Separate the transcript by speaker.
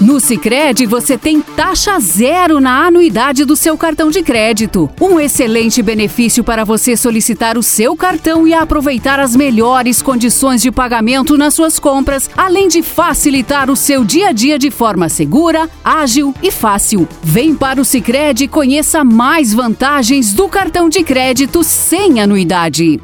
Speaker 1: No Sicredi você tem taxa zero na anuidade do seu cartão de crédito. Um excelente benefício para você solicitar o seu cartão e aproveitar as melhores condições de pagamento nas suas compras, além de facilitar o seu dia a dia de forma segura, ágil e fácil. Vem para o Sicredi e conheça mais vantagens do cartão de crédito sem anuidade.